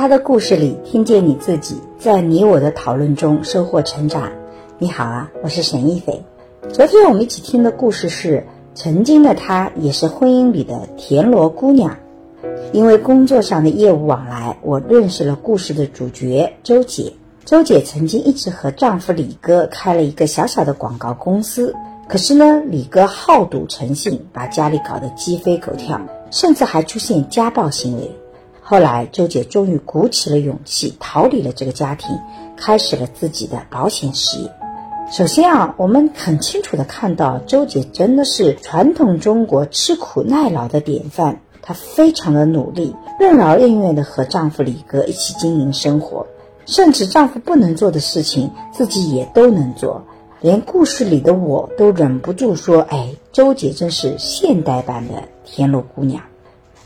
他的故事里听见你自己，在你我的讨论中收获成长。你好啊，我是沈一斐。昨天我们一起听的故事是：曾经的她也是婚姻里的田螺姑娘。因为工作上的业务往来，我认识了故事的主角周姐。周姐曾经一直和丈夫李哥开了一个小小的广告公司，可是呢，李哥好赌成性，把家里搞得鸡飞狗跳，甚至还出现家暴行为。后来，周姐终于鼓起了勇气，逃离了这个家庭，开始了自己的保险事业。首先啊，我们很清楚的看到，周姐真的是传统中国吃苦耐劳的典范。她非常的努力，任劳任怨的和丈夫李哥一起经营生活，甚至丈夫不能做的事情，自己也都能做。连故事里的我都忍不住说：“哎，周姐真是现代版的田螺姑娘。”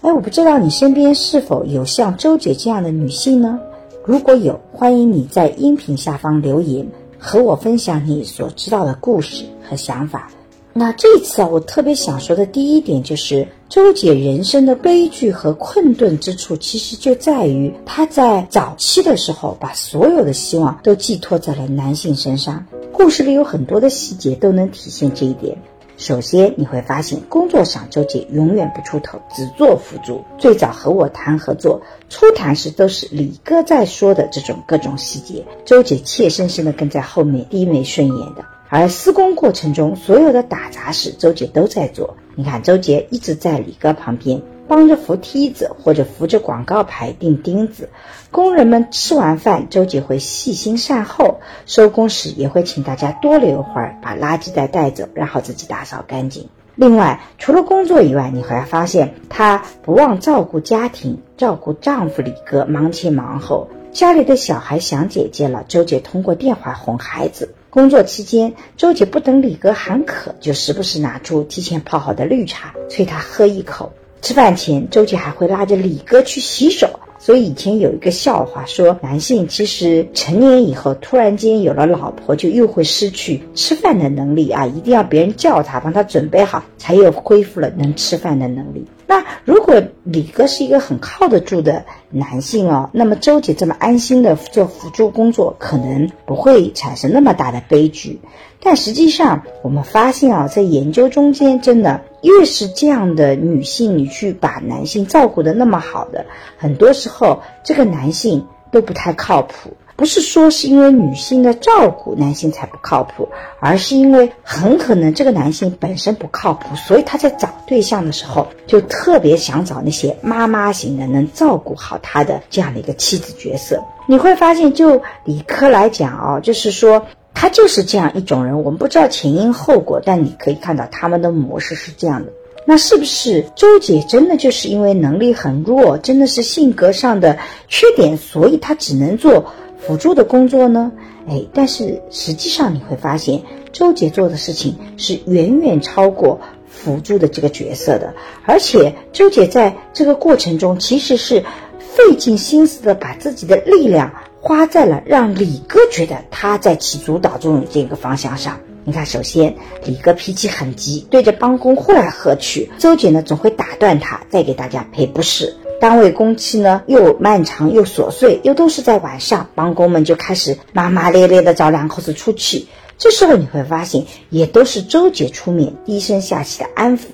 哎，我不知道你身边是否有像周姐这样的女性呢？如果有，欢迎你在音频下方留言，和我分享你所知道的故事和想法。那这次啊，我特别想说的第一点就是，周姐人生的悲剧和困顿之处，其实就在于她在早期的时候，把所有的希望都寄托在了男性身上。故事里有很多的细节都能体现这一点。首先，你会发现工作上周姐永远不出头，只做辅助。最早和我谈合作，初谈时都是李哥在说的这种各种细节，周姐怯生生的跟在后面低眉顺眼的。而施工过程中所有的打杂事，周姐都在做。你看，周姐一直在李哥旁边。帮着扶梯子或者扶着广告牌钉钉子，工人们吃完饭，周姐会细心善后，收工时也会请大家多留会儿，把垃圾袋带走，然后自己打扫干净。另外，除了工作以外，你会发现她不忘照顾家庭，照顾丈夫李哥，忙前忙后。家里的小孩想姐姐了，周姐通过电话哄孩子。工作期间，周姐不等李哥喊渴，就时不时拿出提前泡好的绿茶，催他喝一口。吃饭前，周杰还会拉着李哥去洗手。所以以前有一个笑话说，男性其实成年以后突然间有了老婆，就又会失去吃饭的能力啊！一定要别人叫他，帮他准备好，才又恢复了能吃饭的能力。那如果李哥是一个很靠得住的男性哦，那么周姐这么安心的做辅助工作，可能不会产生那么大的悲剧。但实际上，我们发现啊，在研究中间，真的越是这样的女性，你去把男性照顾的那么好的，很多时候这个男性都不太靠谱。不是说是因为女性的照顾男性才不靠谱，而是因为很可能这个男性本身不靠谱，所以他在找对象的时候就特别想找那些妈妈型的，能照顾好他的这样的一个妻子角色。你会发现，就理科来讲啊，就是说他就是这样一种人。我们不知道前因后果，但你可以看到他们的模式是这样的。那是不是周姐真的就是因为能力很弱，真的是性格上的缺点，所以她只能做？辅助的工作呢？哎，但是实际上你会发现，周姐做的事情是远远超过辅助的这个角色的。而且，周姐在这个过程中其实是费尽心思的，把自己的力量花在了让李哥觉得他在起主导作用这个方向上。你看，首先李哥脾气很急，对着帮工呼来喝去，周姐呢总会打断他，再给大家赔不是。单位工期呢又漫长又琐碎，又都是在晚上，帮工们就开始骂骂咧咧的找两口子出气。这时候你会发现，也都是周姐出面低声下气的安抚，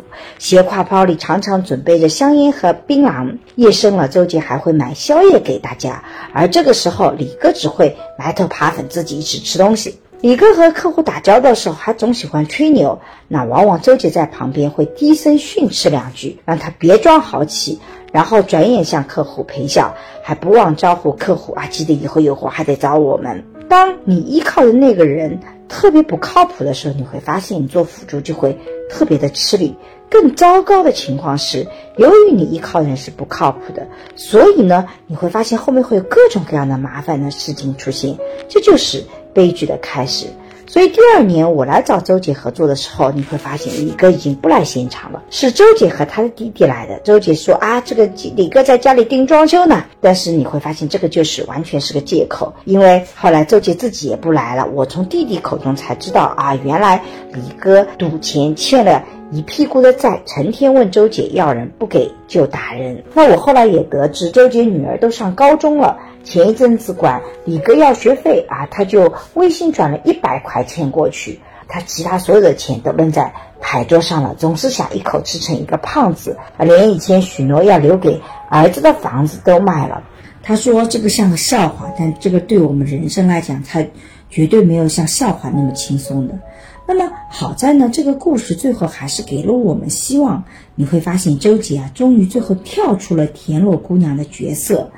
斜挎包里常常准备着香烟和槟榔。夜深了，周姐还会买宵夜给大家，而这个时候李哥只会埋头扒粉，自己一直吃东西。李哥和客户打交道的时候，还总喜欢吹牛，那往往周姐在旁边会低声训斥两句，让他别装豪气。然后转眼向客户陪笑，还不忘招呼客户啊！记得以后有活还得找我们。当你依靠的那个人特别不靠谱的时候，你会发现你做辅助就会特别的吃力。更糟糕的情况是，由于你依靠人是不靠谱的，所以呢，你会发现后面会有各种各样的麻烦的事情出现，这就是悲剧的开始。所以第二年我来找周姐合作的时候，你会发现李哥已经不来现场了，是周姐和他的弟弟来的。周姐说啊，这个李哥在家里盯装修呢。但是你会发现这个就是完全是个借口，因为后来周姐自己也不来了。我从弟弟口中才知道啊，原来李哥赌钱欠了一屁股的债，成天问周姐要人，不给就打人。那我后来也得知，周姐女儿都上高中了，前一阵子管李哥要学费啊，他就微信转了一百块钱过去，他其他所有的钱都扔在牌桌上了，总是想一口吃成一个胖子啊，连以前许诺要留给儿子的房子都卖了。他说这个像个笑话，但这个对我们人生来讲，他绝对没有像笑话那么轻松的。那么好在呢，这个故事最后还是给了我们希望。你会发现，周杰啊，终于最后跳出了田螺姑娘的角色。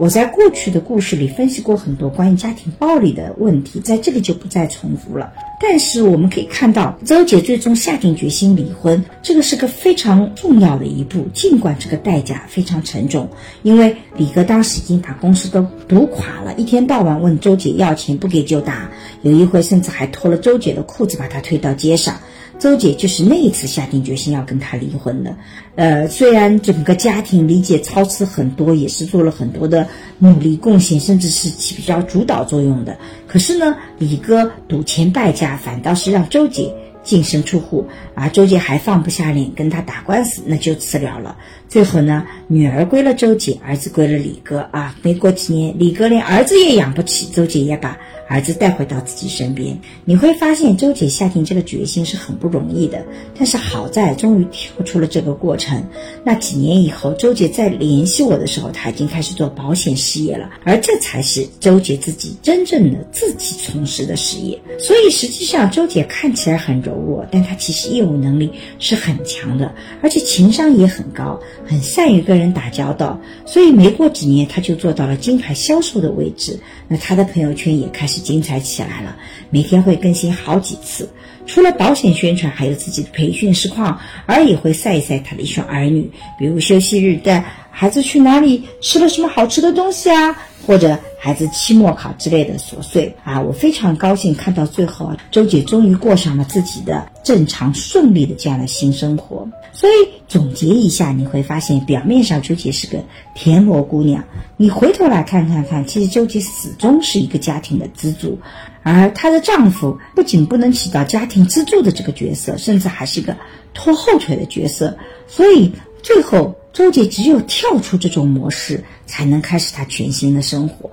我在过去的故事里分析过很多关于家庭暴力的问题，在这里就不再重复了。但是我们可以看到，周姐最终下定决心离婚，这个是个非常重要的一步，尽管这个代价非常沉重。因为李哥当时已经把公司都赌垮了，一天到晚问周姐要钱，不给就打，有一回甚至还脱了周姐的裤子把她推到街上。周姐就是那一次下定决心要跟他离婚的，呃，虽然整个家庭理解操持很多，也是做了很多的努力贡献，甚至是起比较主导作用的，可是呢，李哥赌钱败家，反倒是让周姐。净身出户，而周姐还放不下脸跟他打官司，那就辞了了。最后呢，女儿归了周姐，儿子归了李哥啊。没过几年，李哥连儿子也养不起，周姐也把儿子带回到自己身边。你会发现，周姐下定这个决心是很不容易的，但是好在终于跳出了这个过程。那几年以后，周姐再联系我的时候，她已经开始做保险事业了，而这才是周姐自己真正的自己从事的事业。所以实际上，周姐看起来很。柔弱，但她其实业务能力是很强的，而且情商也很高，很善于跟人打交道。所以没过几年，他就做到了金牌销售的位置。那他的朋友圈也开始精彩起来了，每天会更新好几次。除了保险宣传，还有自己的培训实况，而也会晒一晒他的一双儿女，比如休息日带孩子去哪里吃了什么好吃的东西啊。或者孩子期末考之类的琐碎啊，我非常高兴看到最后啊，周姐终于过上了自己的正常顺利的这样的新生活。所以总结一下，你会发现表面上周杰是个田螺姑娘，你回头来看看看，其实周杰始终是一个家庭的支柱，而她的丈夫不仅不能起到家庭支柱的这个角色，甚至还是一个拖后腿的角色。所以最后。周杰只有跳出这种模式，才能开始她全新的生活。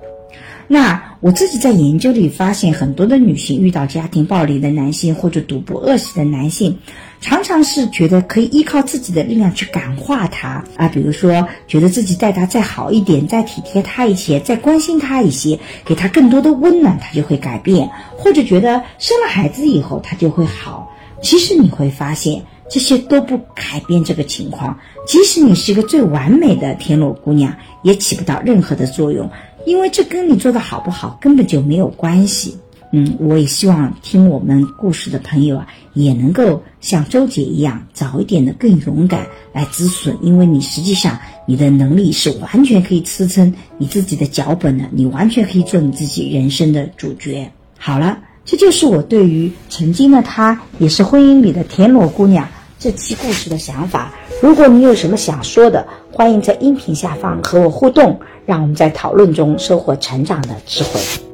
那我自己在研究里发现，很多的女性遇到家庭暴力的男性或者赌博恶习的男性，常常是觉得可以依靠自己的力量去感化他啊，比如说觉得自己待他再好一点，再体贴他一些，再关心他一些，给他更多的温暖，他就会改变；或者觉得生了孩子以后他就会好。其实你会发现。这些都不改变这个情况，即使你是一个最完美的田螺姑娘，也起不到任何的作用，因为这跟你做的好不好根本就没有关系。嗯，我也希望听我们故事的朋友啊，也能够像周姐一样，早一点的更勇敢来止损，因为你实际上你的能力是完全可以支撑你自己的脚本的，你完全可以做你自己人生的主角。好了，这就是我对于曾经的她，也是婚姻里的田螺姑娘。这期故事的想法，如果你有什么想说的，欢迎在音频下方和我互动，让我们在讨论中收获成长的智慧。